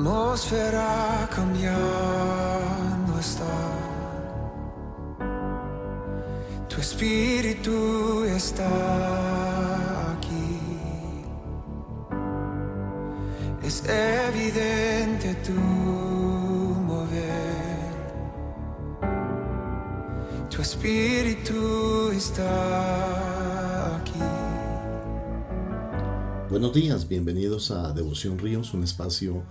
atmósfera cambiando está. Tu espíritu está aquí. Es evidente tu mover. Tu espíritu está aquí. Buenos días, bienvenidos a Devoción Ríos, un espacio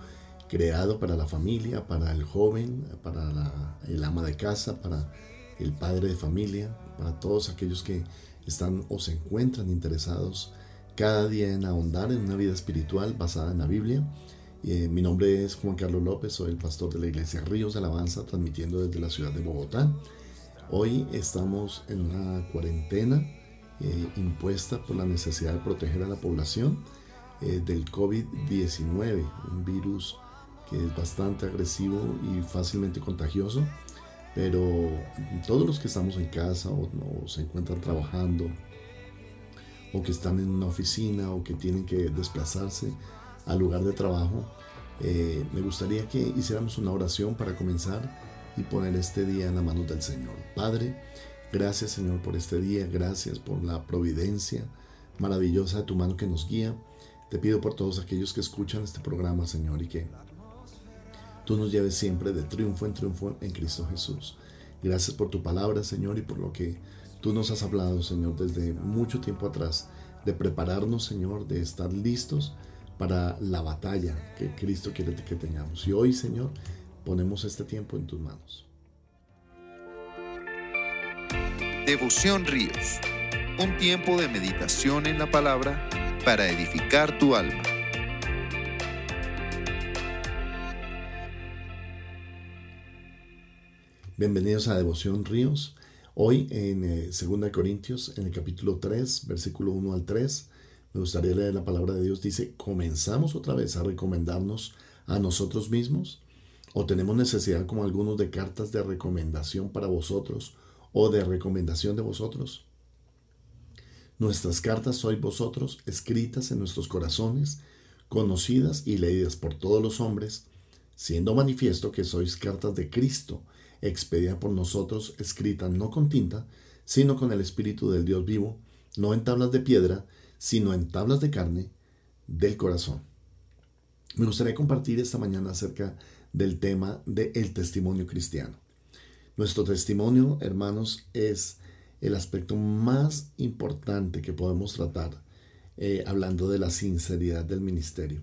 creado para la familia, para el joven, para la, el ama de casa, para el padre de familia, para todos aquellos que están o se encuentran interesados cada día en ahondar en una vida espiritual basada en la Biblia. Eh, mi nombre es Juan Carlos López, soy el pastor de la iglesia Ríos de Alabanza, transmitiendo desde la ciudad de Bogotá. Hoy estamos en una cuarentena eh, impuesta por la necesidad de proteger a la población eh, del COVID-19, un virus que es bastante agresivo y fácilmente contagioso, pero todos los que estamos en casa o, se encuentran trabajando o que están en una oficina o que tienen que desplazarse al lugar de trabajo, eh, me gustaría que hiciéramos una oración para comenzar y poner este día en la mano del Señor. Padre, Gracias Señor por este día, gracias por la providencia maravillosa de tu mano que nos guía. Te pido por todos aquellos que escuchan este programa, Señor, y que tú nos lleves siempre de triunfo en triunfo en Cristo Jesús. Gracias por tu palabra, Señor, y por lo que tú nos has hablado, Señor, desde mucho tiempo atrás, de prepararnos, Señor, de estar listos para la batalla que Cristo quiere que tengamos. Y hoy, Señor, ponemos este tiempo en tus manos. Devoción Ríos, un tiempo de meditación en la palabra para edificar tu alma. Bienvenidos a Devoción Ríos. Hoy en 2 eh, Corintios, en el capítulo 3, versículo 1 al 3, me gustaría leer la palabra de Dios. Dice, ¿comenzamos otra vez a recomendarnos a nosotros mismos? ¿O tenemos necesidad como algunos de cartas de recomendación para vosotros? o de recomendación de vosotros. Nuestras cartas sois vosotros, escritas en nuestros corazones, conocidas y leídas por todos los hombres, siendo manifiesto que sois cartas de Cristo, expedida por nosotros, escritas no con tinta, sino con el Espíritu del Dios vivo, no en tablas de piedra, sino en tablas de carne del corazón. Me gustaría compartir esta mañana acerca del tema del el testimonio cristiano. Nuestro testimonio, hermanos, es el aspecto más importante que podemos tratar eh, hablando de la sinceridad del ministerio.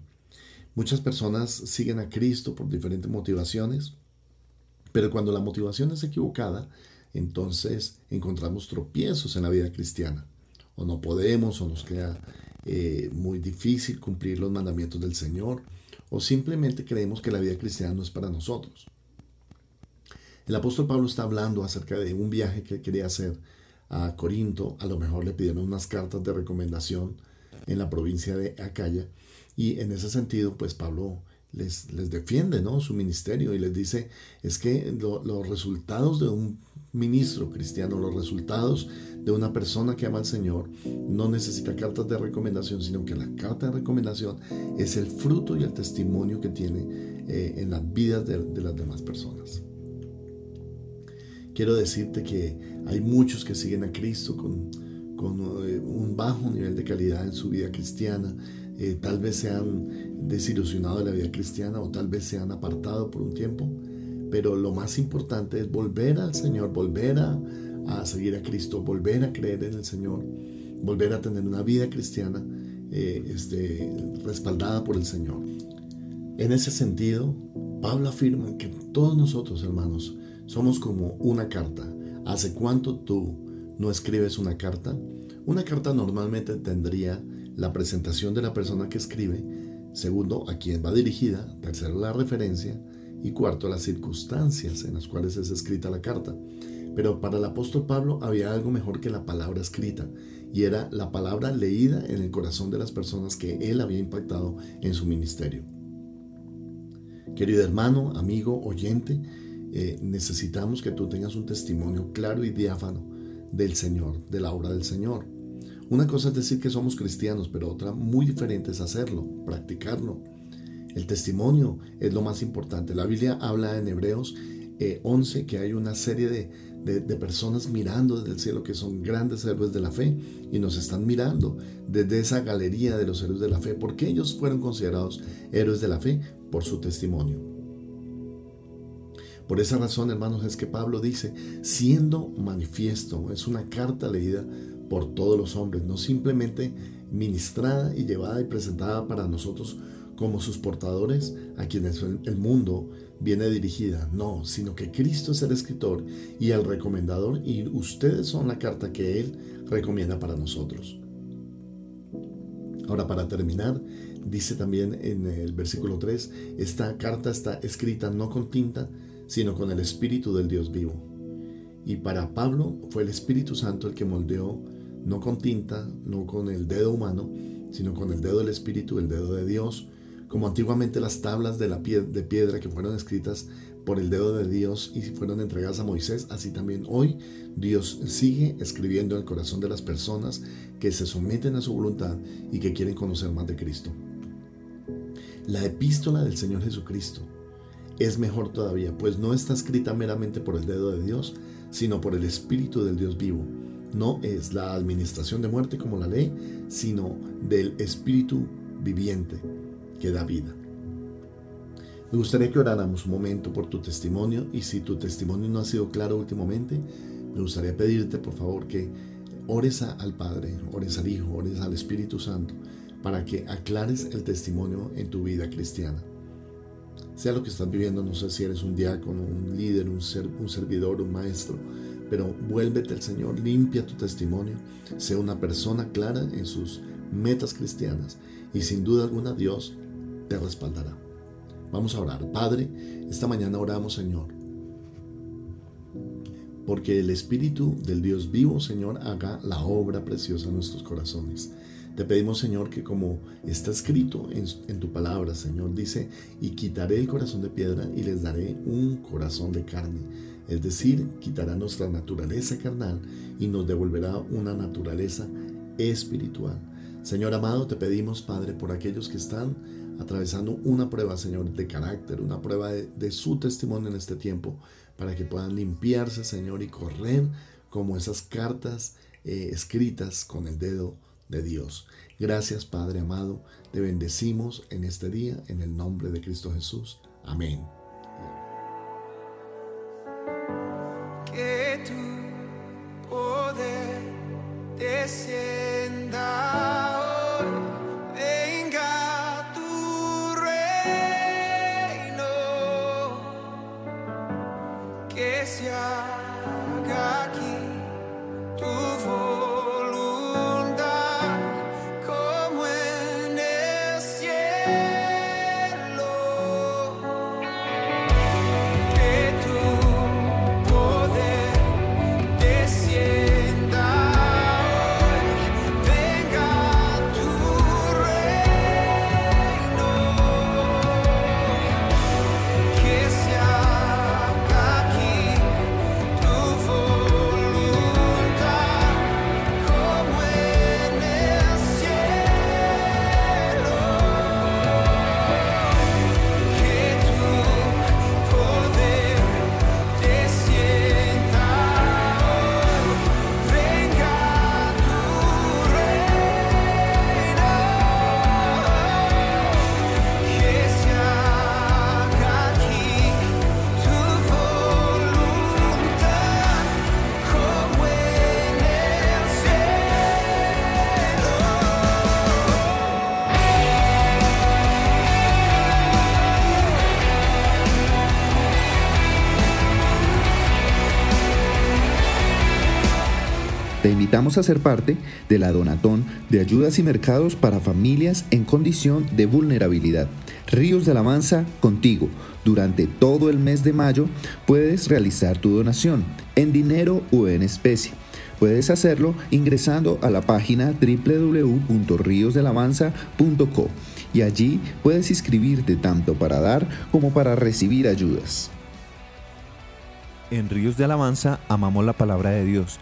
Muchas personas siguen a Cristo por diferentes motivaciones, pero cuando la motivación es equivocada, entonces encontramos tropiezos en la vida cristiana. O no podemos, o nos queda eh, muy difícil cumplir los mandamientos del Señor, o simplemente creemos que la vida cristiana no es para nosotros. El apóstol Pablo está hablando acerca de un viaje que quería hacer a Corinto. A lo mejor le pidieron unas cartas de recomendación en la provincia de Acaya. Y en ese sentido, pues Pablo les, les defiende ¿no? su ministerio y les dice, es que los resultados de un ministro cristiano, los resultados de una persona que ama al Señor, no necesita cartas de recomendación, sino que la carta de recomendación es el fruto y el testimonio que tiene eh, en las vidas de las demás personas. Quiero decirte que hay muchos que siguen a Cristo con, eh, un bajo nivel de calidad en su vida cristiana. Eh, tal vez se han desilusionado de la vida cristiana o tal vez se han apartado por un tiempo. Pero lo más importante es volver al Señor, volver a, seguir a Cristo, volver a creer en el Señor, volver a tener una vida cristiana eh, este, respaldada por el Señor. En ese sentido, Pablo afirma que todos nosotros, hermanos, somos como una carta. ¿Hace cuánto tú no escribes una carta? Una carta normalmente tendría la presentación de la persona que escribe, segundo, a quién va dirigida, tercero, la referencia y cuarto, las circunstancias en las cuales es escrita la carta. Pero para el apóstol Pablo había algo mejor que la palabra escrita, y era la palabra leída en el corazón de las personas que él había impactado en su ministerio. Querido hermano, amigo, oyente, eh, necesitamos que tú tengas un testimonio claro y diáfano del Señor, de la obra del Señor. Una cosa es decir que somos cristianos, pero otra muy diferente es hacerlo, practicarlo. El testimonio es lo más importante. La Biblia habla en Hebreos 11 que hay una serie de, de, personas mirando desde el cielo que son grandes héroes de la fe y nos están mirando desde esa galería de los héroes de la fe, porque ellos fueron considerados héroes de la fe por su testimonio. Por esa razón, hermanos, es que Pablo dice, siendo manifiesto, es una carta leída por todos los hombres, no simplemente ministrada y llevada y presentada para nosotros como sus portadores a quienes el mundo viene dirigida, no, sino que Cristo es el escritor y el recomendador y ustedes son la carta que Él recomienda para nosotros. Ahora, para terminar, dice también en el versículo 3, esta carta está escrita no con tinta, sino con el Espíritu del Dios vivo. Y para Pablo fue el Espíritu Santo el que moldeó, no con tinta, no con el dedo humano, sino con el dedo del Espíritu, el dedo de Dios, como antiguamente las tablas de, la piedra que fueron escritas por el dedo de Dios y fueron entregadas a Moisés, así también hoy Dios sigue escribiendo en el corazón de las personas que se someten a su voluntad y que quieren conocer más de Cristo. La epístola del Señor Jesucristo es mejor todavía, pues no está escrita meramente por el dedo de Dios, sino por el Espíritu del Dios vivo. No es la administración de muerte como la ley, sino del Espíritu viviente que da vida. Me gustaría que oráramos un momento por tu testimonio y si tu testimonio no ha sido claro últimamente, me gustaría pedirte por favor que ores al Padre, ores al Hijo, ores al Espíritu Santo para que aclares el testimonio en tu vida cristiana. Sea lo que estás viviendo, no sé si eres un diácono, un líder, un, un servidor, un maestro, pero vuélvete al Señor, limpia tu testimonio, sea una persona clara en sus metas cristianas y sin duda alguna Dios te respaldará. Vamos a orar. Padre, esta mañana oramos, Señor, porque el Espíritu del Dios vivo, Señor, haga la obra preciosa en nuestros corazones. Te pedimos, Señor, que como está escrito en, en, tu palabra, Señor, dice, y quitaré el corazón de piedra y les daré un corazón de carne. Es decir, quitará nuestra naturaleza carnal y nos devolverá una naturaleza espiritual. Señor amado, te pedimos, Padre, por aquellos que están atravesando una prueba, Señor, de carácter, una prueba de, su testimonio en este tiempo, para que puedan limpiarse, Señor, y correr como esas cartas eh, escritas con el dedo de Dios. Gracias, Padre amado, te bendecimos en este día, en el nombre de Cristo Jesús. Amén. esquecer. Te invitamos a ser parte de la Donatón de Ayudas y Mercados para Familias en Condición de Vulnerabilidad. Ríos de Alabanza contigo. Durante todo el mes de mayo puedes realizar tu donación en dinero o en especie. Puedes hacerlo ingresando a la página www.riosdelavanza.co y allí puedes inscribirte tanto para dar como para recibir ayudas. En Ríos de Alabanza amamos la palabra de Dios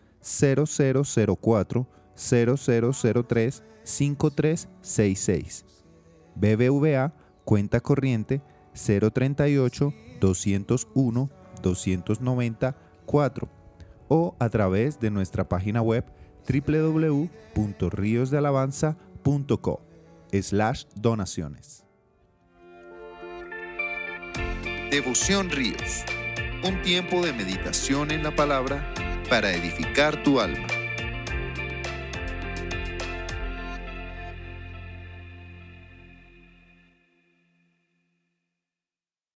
0004 0003 5366. BBVA, cuenta corriente 038 201 294 o a través de nuestra página web www.riosdealabanza.co slash donaciones. Devoción Ríos. Un tiempo de meditación en la palabra para edificar tu alma.